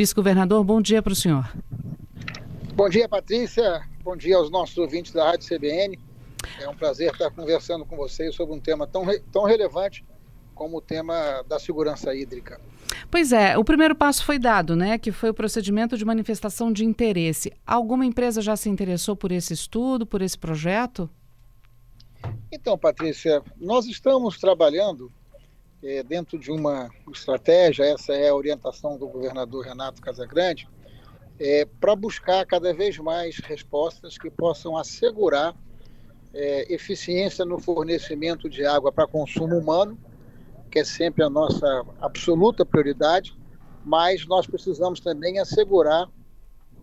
Vice-governador, bom dia para o senhor. Bom dia, Patrícia. Bom dia aos nossos ouvintes da Rádio CBN. É um prazer estar conversando com vocês sobre um tema tão, tão relevante como o tema da segurança hídrica. Pois é, o primeiro passo foi dado, né? Que foi o procedimento de manifestação de interesse. Alguma empresa já se interessou por esse estudo, por esse projeto? Então, Patrícia, nós estamos trabalhando é, dentro de uma estratégia, essa é a orientação do governador Renato Casagrande, é, para buscar cada vez mais respostas que possam assegurar é, eficiência no fornecimento de água para consumo humano, que é sempre a nossa absoluta prioridade, mas nós precisamos também assegurar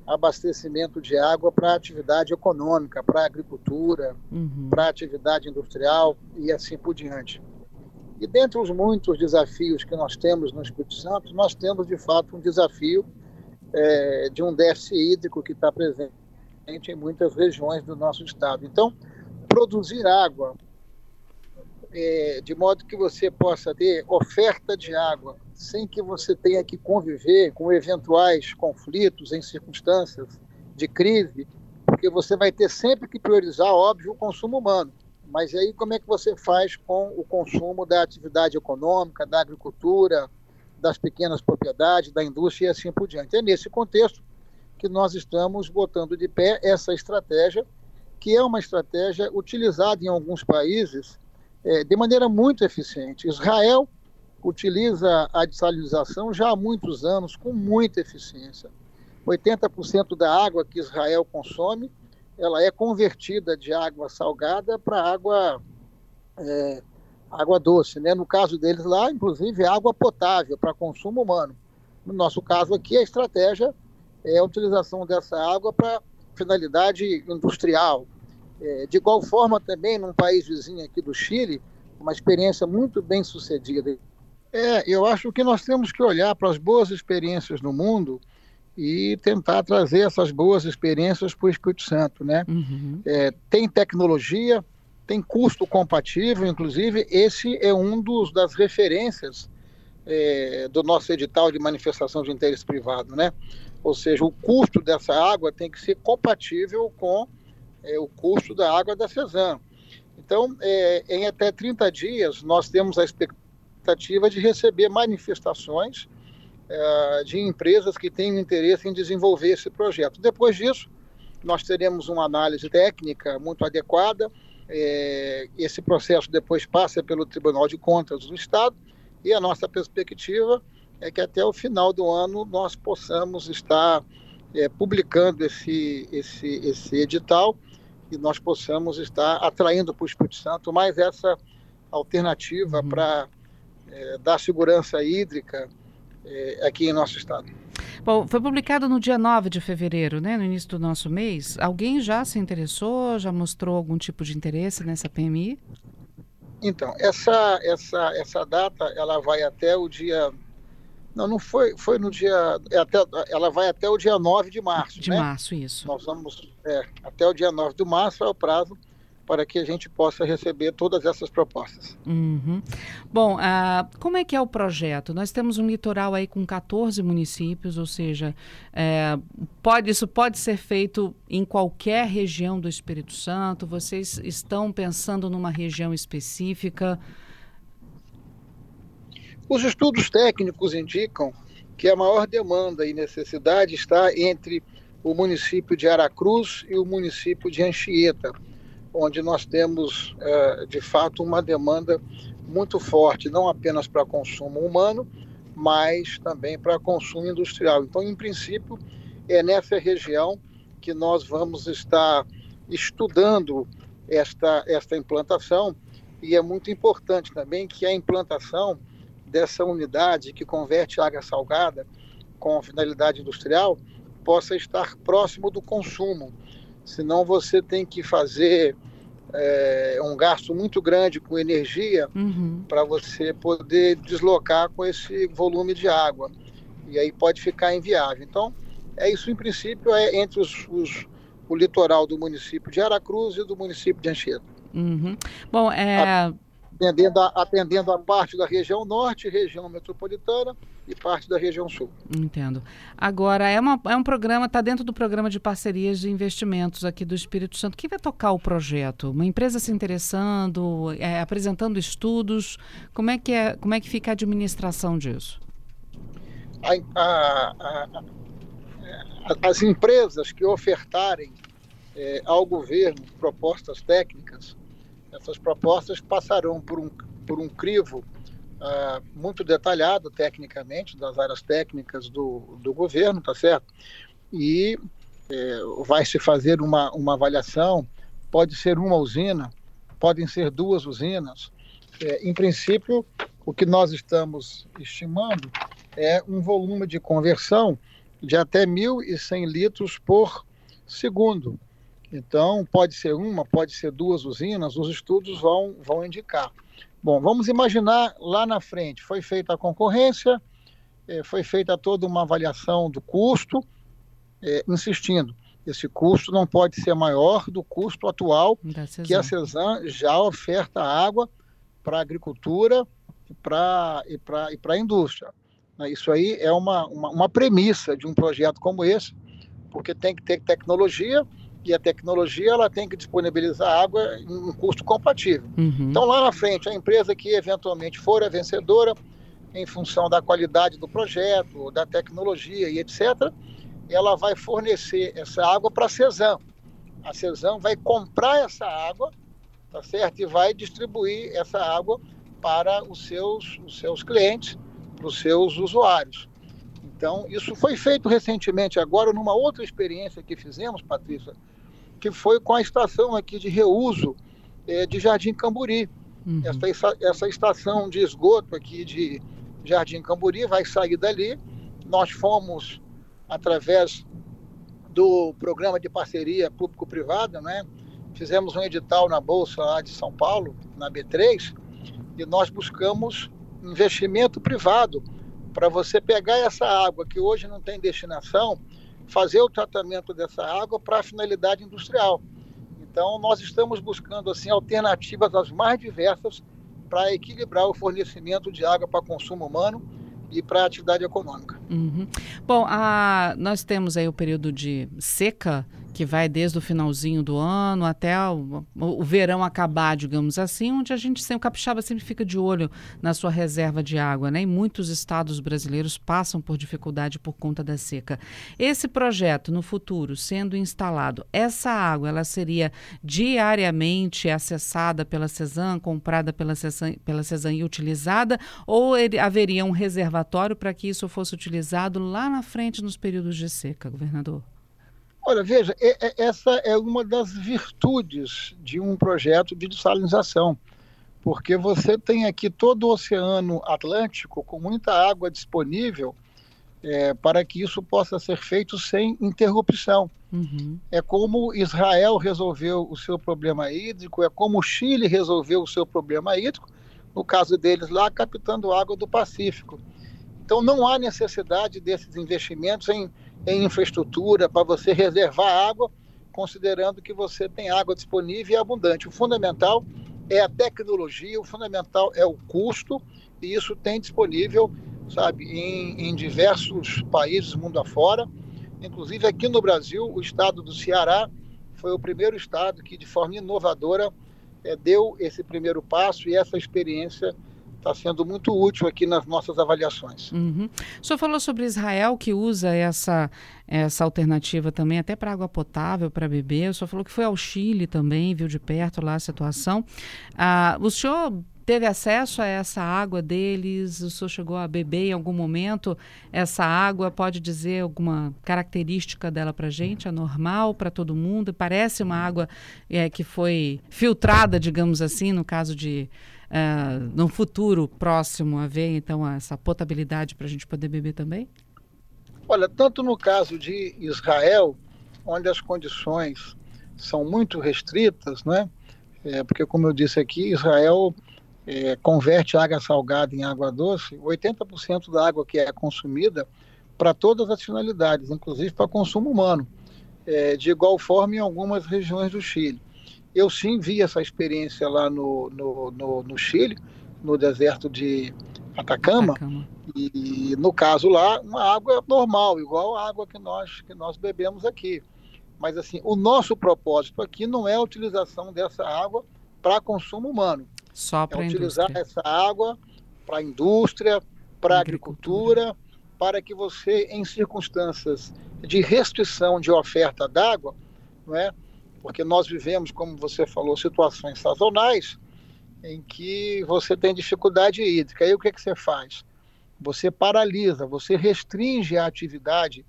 abastecimento de água para atividade econômica, para agricultura, uhum. para atividade industrial e assim por diante. E dentre os muitos desafios que nós temos no Espírito Santo, nós temos de fato um desafio é, de um déficit hídrico que está presente em muitas regiões do nosso estado. Então, produzir água é, de modo que você possa ter oferta de água sem que você tenha que conviver com eventuais conflitos em circunstâncias de crise, porque você vai ter sempre que priorizar, óbvio, o consumo humano. Mas aí como é que você faz com o consumo da atividade econômica, da agricultura, das pequenas propriedades, da indústria e assim por diante? É nesse contexto que nós estamos botando de pé essa estratégia, que é uma estratégia utilizada em alguns países é, de maneira muito eficiente. Israel utiliza a desalinização já há muitos anos com muita eficiência. 80% da água que Israel consome ela é convertida de água salgada para água é, água doce, né? No caso deles lá, inclusive, é água potável para consumo humano. No nosso caso aqui, a estratégia é a utilização dessa água para finalidade industrial. É, de igual forma, também, num país vizinho aqui do Chile, uma experiência muito bem sucedida. É, eu acho que nós temos que olhar para as boas experiências no mundo e tentar trazer essas boas experiências para o Espírito Santo, né? Uhum. É, tem tecnologia, tem custo compatível, inclusive esse é um dos das referências é, do nosso edital de manifestação de interesse privado, né? Ou seja, o custo dessa água tem que ser compatível com é, o custo da água da CESAM. Então, é, em até 30 dias, nós temos a expectativa de receber manifestações é, de empresas que têm interesse em desenvolver esse projeto. Depois disso, nós teremos uma análise técnica muito adequada. É, esse processo depois passa pelo Tribunal de Contas do Estado e a nossa perspectiva é que até o final do ano nós possamos estar é, publicando esse, esse, esse edital e nós possamos estar atraindo para o Espírito Santo mais essa alternativa uhum. para é, dar segurança hídrica é, aqui em nosso estado. Bom, foi publicado no dia 9 de fevereiro, né, no início do nosso mês. Alguém já se interessou, já mostrou algum tipo de interesse nessa PMI? Então, essa, essa, essa data ela vai até o dia. Não, não foi, foi no dia. É até, ela vai até o dia 9 de março. De né? março, isso. Nós vamos. É, até o dia 9 de março é o prazo para que a gente possa receber todas essas propostas. Uhum. Bom, uh, como é que é o projeto? Nós temos um litoral aí com 14 municípios, ou seja, é, pode, isso pode ser feito em qualquer região do Espírito Santo? Vocês estão pensando numa região específica? Os estudos técnicos indicam que a maior demanda e necessidade está entre o município de Aracruz e o município de Anchieta onde nós temos, é, de fato, uma demanda muito forte, não apenas para consumo humano, mas também para consumo industrial. Então, em princípio, é nessa região que nós vamos estar estudando esta, esta implantação e é muito importante também que a implantação dessa unidade que converte água salgada com finalidade industrial possa estar próximo do consumo. Senão você tem que fazer é, um gasto muito grande com energia uhum. para você poder deslocar com esse volume de água. E aí pode ficar inviável. Então, é isso em princípio é entre os, os o litoral do município de Aracruz e do município de Anchieta. Uhum. Bom, é... Atendendo a, atendendo a parte da região norte, região metropolitana, e parte da região sul. Entendo. Agora, é, uma, é um programa, está dentro do programa de parcerias de investimentos aqui do Espírito Santo. Quem vai tocar o projeto? Uma empresa se interessando, é, apresentando estudos? Como é, que é, como é que fica a administração disso? A, a, a, as empresas que ofertarem é, ao governo propostas técnicas, essas propostas passarão por um, por um crivo uh, muito detalhado tecnicamente, das áreas técnicas do, do governo, tá certo? E é, vai se fazer uma, uma avaliação, pode ser uma usina, podem ser duas usinas. É, em princípio, o que nós estamos estimando é um volume de conversão de até 1.100 litros por segundo. Então, pode ser uma, pode ser duas usinas, os estudos vão, vão indicar. Bom, vamos imaginar lá na frente, foi feita a concorrência, é, foi feita toda uma avaliação do custo, é, insistindo, esse custo não pode ser maior do custo atual que a CESAM já oferta água para a agricultura e para e e a indústria. Né, isso aí é uma, uma, uma premissa de um projeto como esse, porque tem que ter tecnologia, e a tecnologia ela tem que disponibilizar água em um custo compatível. Uhum. Então, lá na frente, a empresa que eventualmente for a vencedora, em função da qualidade do projeto, da tecnologia e etc., ela vai fornecer essa água para a CESAM. A CESAM vai comprar essa água, tá certo? E vai distribuir essa água para os seus, os seus clientes, para os seus usuários. Então, isso foi feito recentemente, agora, numa outra experiência que fizemos, Patrícia, que foi com a estação aqui de reuso é, de Jardim Camburi. Uhum. Essa, essa estação de esgoto aqui de Jardim Camburi vai sair dali. Nós fomos, através do programa de parceria público-privada, né? fizemos um edital na Bolsa lá de São Paulo, na B3, e nós buscamos investimento privado para você pegar essa água que hoje não tem destinação fazer o tratamento dessa água para a finalidade industrial. Então, nós estamos buscando assim alternativas as mais diversas para equilibrar o fornecimento de água para consumo humano e para a atividade econômica. Uhum. Bom, a, nós temos aí o período de seca que vai desde o finalzinho do ano até o, o, verão acabar, digamos assim, onde a gente sempre, o capixaba sempre fica de olho na sua reserva de água, né? E muitos estados brasileiros passam por dificuldade por conta da seca. Esse projeto, no futuro, sendo instalado, essa água, ela seria diariamente acessada pela CESAM, comprada pela CESAM, pela CESAM e utilizada, ou ele, haveria um reservatório para que isso fosse utilizado lá na frente nos períodos de seca, governador? Olha, veja, essa é uma das virtudes de um projeto de dessalinização, porque você tem aqui todo o Oceano Atlântico com muita água disponível é, para que isso possa ser feito sem interrupção. Uhum. É como Israel resolveu o seu problema hídrico, é como o Chile resolveu o seu problema hídrico, no caso deles lá, captando água do Pacífico. Então não há necessidade desses investimentos em em infraestrutura para você reservar água, considerando que você tem água disponível e abundante. O fundamental é a tecnologia, o fundamental é o custo, e isso tem disponível, sabe, em, em diversos países mundo afora. Inclusive aqui no Brasil, o estado do Ceará foi o primeiro estado que, de forma inovadora, é, deu esse primeiro passo e essa experiência está sendo muito útil aqui nas nossas avaliações. Uhum. O senhor falou sobre Israel, que usa essa, essa alternativa também até para água potável, para beber. O senhor falou que foi ao Chile também, viu de perto lá a situação. Ah, o senhor teve acesso a essa água deles? O senhor chegou a beber em algum momento essa água? Pode dizer alguma característica dela para gente? É normal para todo mundo? Parece uma água é, que foi filtrada, digamos assim, no caso de uh, no futuro próximo haver então essa potabilidade para a gente poder beber também? Olha, tanto no caso de Israel, onde as condições são muito restritas, né? É, porque como eu disse aqui, Israel é, converte água salgada em água doce, 80% da água que é consumida para todas as finalidades, inclusive para consumo humano. É, de igual forma em algumas regiões do Chile. Eu sim vi essa experiência lá no, no, no, no Chile, no deserto de Atacama, Atacama, E no caso lá, uma água normal, igual a água que nós, que nós bebemos aqui. Mas assim, o nosso propósito aqui não é a utilização dessa água para consumo humano. Só para é utilizar essa água para a indústria, para a agricultura, agricultura, para que você, em circunstâncias de restrição de oferta d'água, não é? Porque nós vivemos, como você falou, situações sazonais em que você tem dificuldade hídrica. Aí o que, que você faz? Você paralisa, você restringe a atividade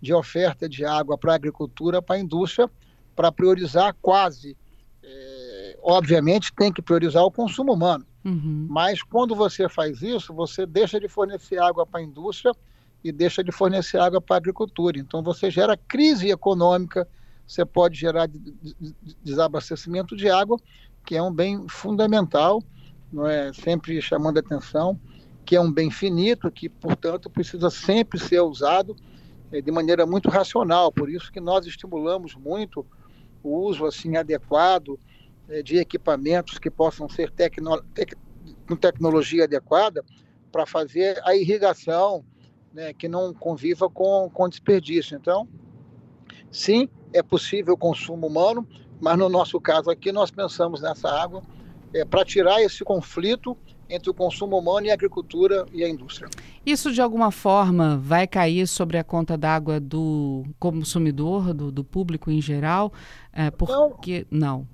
de oferta de água para a agricultura, para a indústria, para priorizar quase. É, obviamente, tem que priorizar o consumo humano. Uhum. Mas quando você faz isso, você deixa de fornecer água para a indústria e deixa de fornecer água para a agricultura. Então você gera crise econômica, você pode gerar desabastecimento de água, que é um bem fundamental, não é sempre chamando atenção, que é um bem finito, que portanto precisa sempre ser usado é, de maneira muito racional. Por isso que nós estimulamos muito o uso assim adequado é, de equipamentos que possam ser tecno, tec, com tecnologia adequada para fazer a irrigação, né, que não conviva com, com desperdício. Então, sim, é possível o consumo humano, mas no nosso caso aqui nós pensamos nessa água é, para tirar esse conflito entre o consumo humano e a agricultura e a indústria. Isso de alguma forma vai cair sobre a conta d'água do consumidor, do, do, público em geral? É, porque não. não.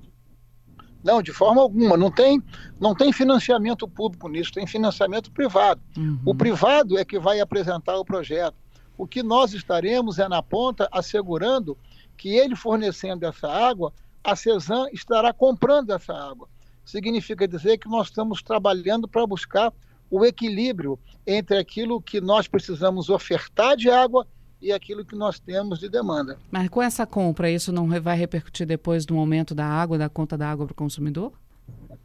Não, de forma alguma. Não tem, não tem financiamento público nisso, tem financiamento privado. Uhum. O privado é que vai apresentar o projeto. O que nós estaremos é na ponta assegurando que ele fornecendo essa água, a CESAM estará comprando essa água. Significa dizer que nós estamos trabalhando para buscar o equilíbrio entre aquilo que nós precisamos ofertar de água e aquilo que nós temos de demanda. Mas com essa compra, isso não vai repercutir depois do aumento da água, da conta da água para o consumidor?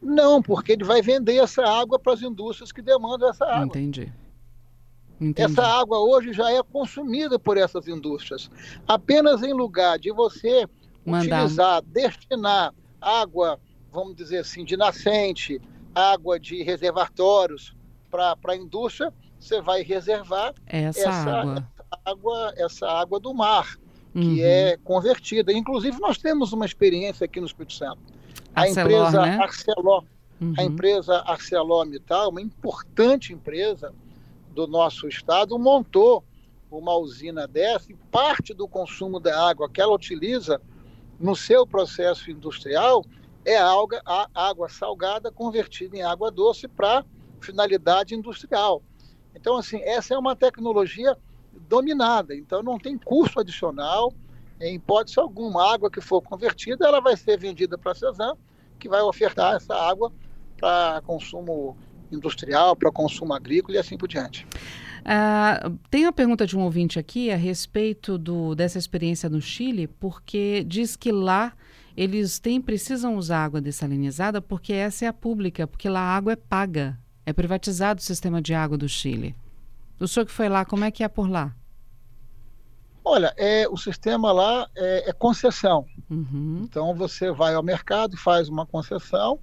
Não, porque ele vai vender essa água para as indústrias que demandam essa água. Entendi. Entendi. Essa água hoje já é consumida por essas indústrias. Apenas em lugar de você Mandar. utilizar, destinar água, vamos dizer assim, de nascente, água de reservatórios para a indústria, você vai reservar essa, essa água. água. essa água do mar, que uhum. é convertida. Inclusive, nós temos uma experiência aqui no Espírito Santo. A Arcelor, empresa né? Arcelor, uhum. a empresa ArcelorMittal, uma importante empresa, do nosso estado montou uma usina dessa e parte do consumo da água que ela utiliza no seu processo industrial é água, a água salgada convertida em água doce para finalidade industrial. Então, assim, essa é uma tecnologia dominada, então não tem custo adicional, em hipótese alguma. A água que for convertida, ela vai ser vendida para a Cezan, que vai ofertar essa água para consumo industrial, para consumo agrícola e assim por diante. Uh, tem uma pergunta de um ouvinte aqui a respeito do, dessa experiência no Chile, porque diz que lá eles têm, precisam usar água dessalinizada porque essa é a pública, porque lá a água é paga. É privatizado o sistema de água do Chile. O senhor que foi lá, como é que é por lá? Olha, é, o sistema lá é, é concessão. Uhum. Então você vai ao mercado, faz uma concessão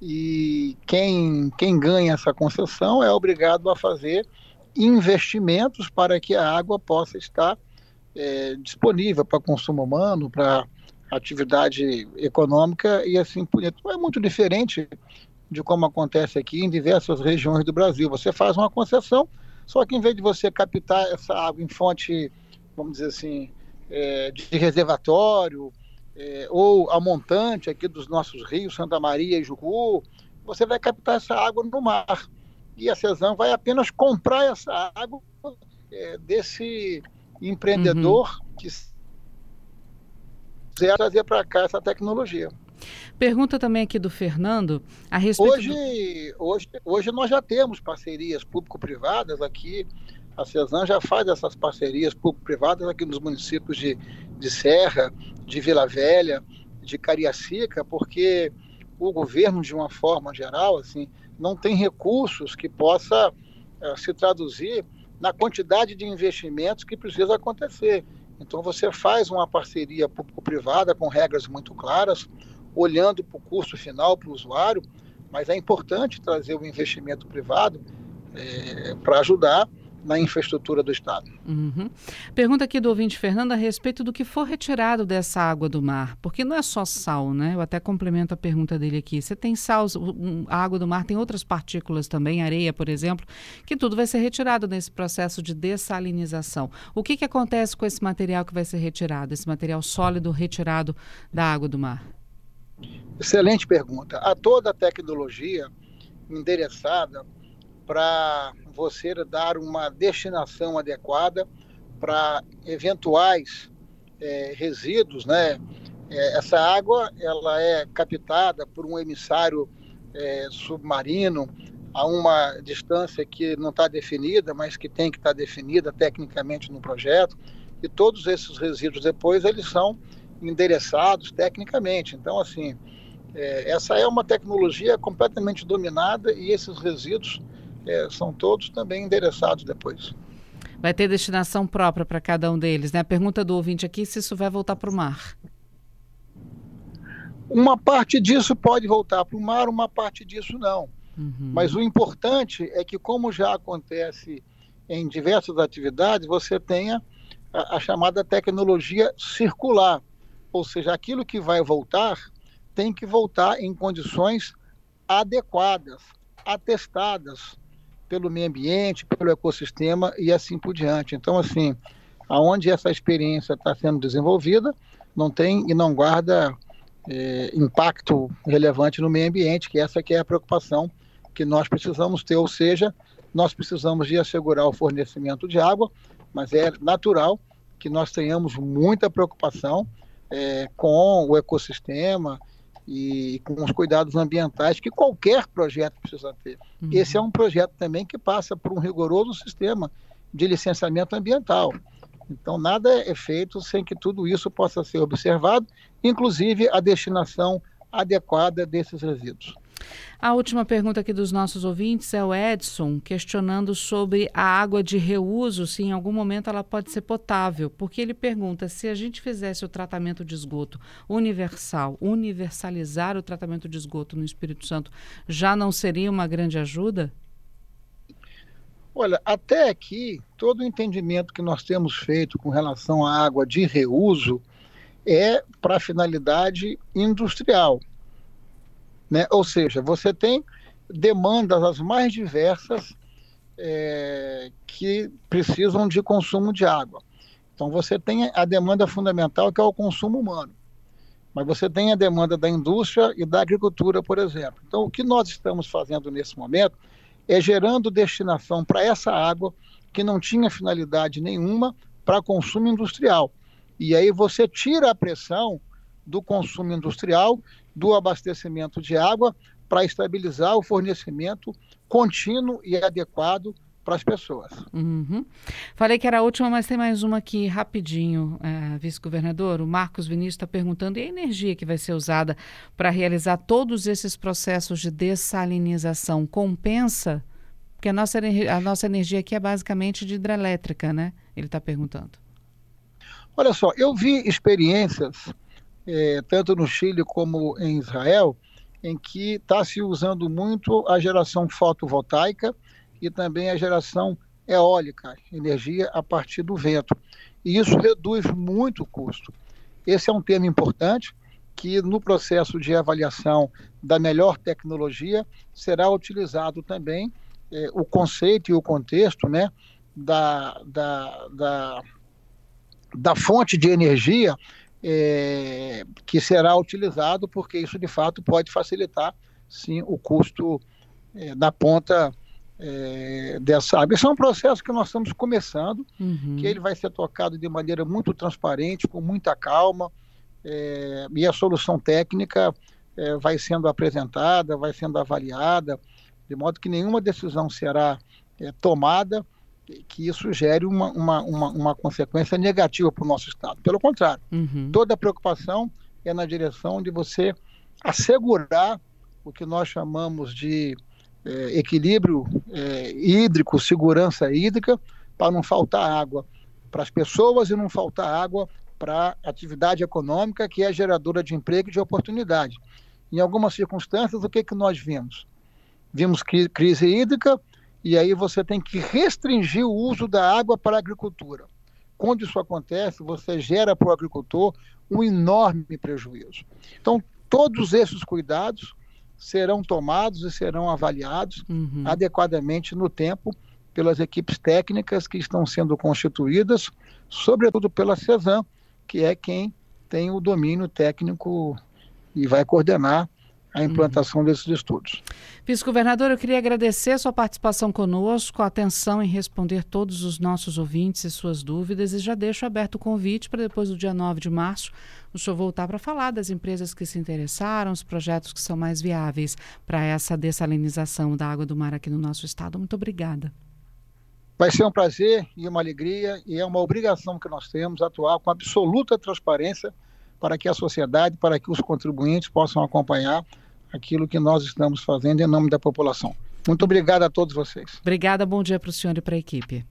e quem, quem ganha essa concessão é obrigado a fazer investimentos para que a água possa estar é, disponível para consumo humano, para atividade econômica e assim por diante. É muito diferente de como acontece aqui em diversas regiões do Brasil. Você faz uma concessão, só que em vez de você captar essa água em fonte, vamos dizer assim, é, de reservatório, é, ou a montante aqui dos nossos rios, Santa Maria e Jucu, você vai captar essa água no mar. E a CESAM vai apenas comprar essa água é, desse empreendedor uhum. que quiser trazer para cá essa tecnologia. Pergunta também aqui do Fernando a respeito. Hoje, do... hoje, hoje nós já temos parcerias público-privadas aqui. A CESAM já faz essas parcerias público-privadas aqui nos municípios de, de Serra, de Vila Velha, de Cariacica, porque o governo, de uma forma geral, assim, não tem recursos que possa uh, se traduzir na quantidade de investimentos que precisa acontecer. Então você faz uma parceria público-privada com regras muito claras, olhando para o custo final, para o usuário, mas é importante trazer o investimento privado é, para ajudar na infraestrutura do Estado. Uhum. Pergunta aqui do ouvinte Fernando a respeito do que for retirado dessa água do mar, porque não é só sal, né? Eu até complemento a pergunta dele aqui. Você tem sal, a água do mar tem outras partículas também, areia, por exemplo, que tudo vai ser retirado nesse processo de dessalinização. O que, que acontece com esse material que vai ser retirado, esse material sólido retirado da água do mar? Excelente pergunta. Há toda a tecnologia endereçada para você dar uma destinação adequada para eventuais é, resíduos, né? É, essa água ela é captada por um emissário é, submarino a uma distância que não está definida, mas que tem que estar tá definida tecnicamente no projeto. E todos esses resíduos depois eles são endereçados tecnicamente. Então, assim, é, essa é uma tecnologia completamente dominada e esses resíduos é, são todos também endereçados depois. Vai ter destinação própria para cada um deles, né? A pergunta do ouvinte aqui se isso vai voltar para o mar. Uma parte disso pode voltar para o mar, uma parte disso não. Uhum. Mas o importante é que, como já acontece em diversas atividades, você tenha a, a chamada tecnologia circular. Ou seja, aquilo que vai voltar tem que voltar em condições adequadas, atestadas, pelo meio ambiente, pelo ecossistema e assim por diante. Então, assim, aonde essa experiência está sendo desenvolvida, não tem e não guarda é, impacto relevante no meio ambiente, que essa que é a preocupação que nós precisamos ter, ou seja, nós precisamos de assegurar o fornecimento de água, mas é natural que nós tenhamos muita preocupação é, com o ecossistema e com os cuidados ambientais que qualquer projeto precisa ter. Uhum. Esse é um projeto também que passa por um rigoroso sistema de licenciamento ambiental. Então, nada é feito sem que tudo isso possa ser observado, inclusive a destinação adequada desses resíduos. A última pergunta aqui dos nossos ouvintes é o Edson, questionando sobre a água de reuso, se em algum momento ela pode ser potável, porque ele pergunta se a gente fizesse o tratamento de esgoto universal, universalizar o tratamento de esgoto no Espírito Santo, já não seria uma grande ajuda? Olha, até aqui, todo o entendimento que nós temos feito com relação à água de reuso é para finalidade industrial. Né? Ou seja, você tem demandas as mais diversas é, que precisam de consumo de água. Então você tem a demanda fundamental que é o consumo humano, mas você tem a demanda da indústria e da agricultura, por exemplo. Então o que nós estamos fazendo nesse momento é gerando destinação para essa água que não tinha finalidade nenhuma para consumo industrial. E aí você tira a pressão do consumo industrial do abastecimento de água para estabilizar o fornecimento contínuo e adequado para as pessoas. Uhum. Falei que era a última, mas tem mais uma aqui rapidinho, é, vice-governador. O Marcos Vinícius está perguntando e a energia que vai ser usada para realizar todos esses processos de dessalinização compensa? Porque a nossa, a nossa energia aqui é basicamente de hidrelétrica, né? Ele está perguntando. Olha só, eu vi experiências é, tanto no Chile como em Israel, em que está se usando muito a geração fotovoltaica e também a geração eólica, energia a partir do vento. E isso reduz muito o custo. Esse é um tema importante que no processo de avaliação da melhor tecnologia será utilizado também é, o conceito e o contexto né, da, da, da, da fonte de energia é, que será utilizado, porque isso de fato pode facilitar, sim, o custo é, da ponta é, dessa água. Esse é um processo que nós estamos começando, uhum. que ele vai ser tocado de maneira muito transparente, com muita calma, é, e a solução técnica é, vai sendo apresentada, vai sendo avaliada, de modo que nenhuma decisão será é, tomada que isso gere uma, uma, uma, uma consequência negativa para o nosso Estado. Pelo contrário, uhum. toda a preocupação é na direção de você assegurar o que nós chamamos de é, equilíbrio é, hídrico, segurança hídrica, para não faltar água para as pessoas e não faltar água para a atividade econômica, que é geradora de emprego e de oportunidade. Em algumas circunstâncias, o que, que nós vimos? Vimos crise hídrica, e aí você tem que restringir o uso da água para a agricultura. Quando isso acontece, você gera para o agricultor um enorme prejuízo. Então, todos esses cuidados serão tomados e serão avaliados uhum. adequadamente no tempo pelas equipes técnicas que estão sendo constituídas, sobretudo pela CESAM, que é quem tem o domínio técnico e vai coordenar a implantação uhum. desses estudos. Vice-governador, eu queria agradecer a sua participação conosco, a atenção em responder todos os nossos ouvintes e suas dúvidas e já deixo aberto o convite para depois do dia 9 de março o senhor voltar para falar das empresas que se interessaram, os projetos que são mais viáveis para essa dessalinização da água do mar aqui no nosso estado. Muito obrigada. Vai ser um prazer e uma alegria e é uma obrigação que nós temos atuar com absoluta transparência para que a sociedade, para que os contribuintes possam acompanhar aquilo que nós estamos fazendo em nome da população. Muito obrigado a todos vocês. Obrigada, bom dia para o senhor e para a equipe.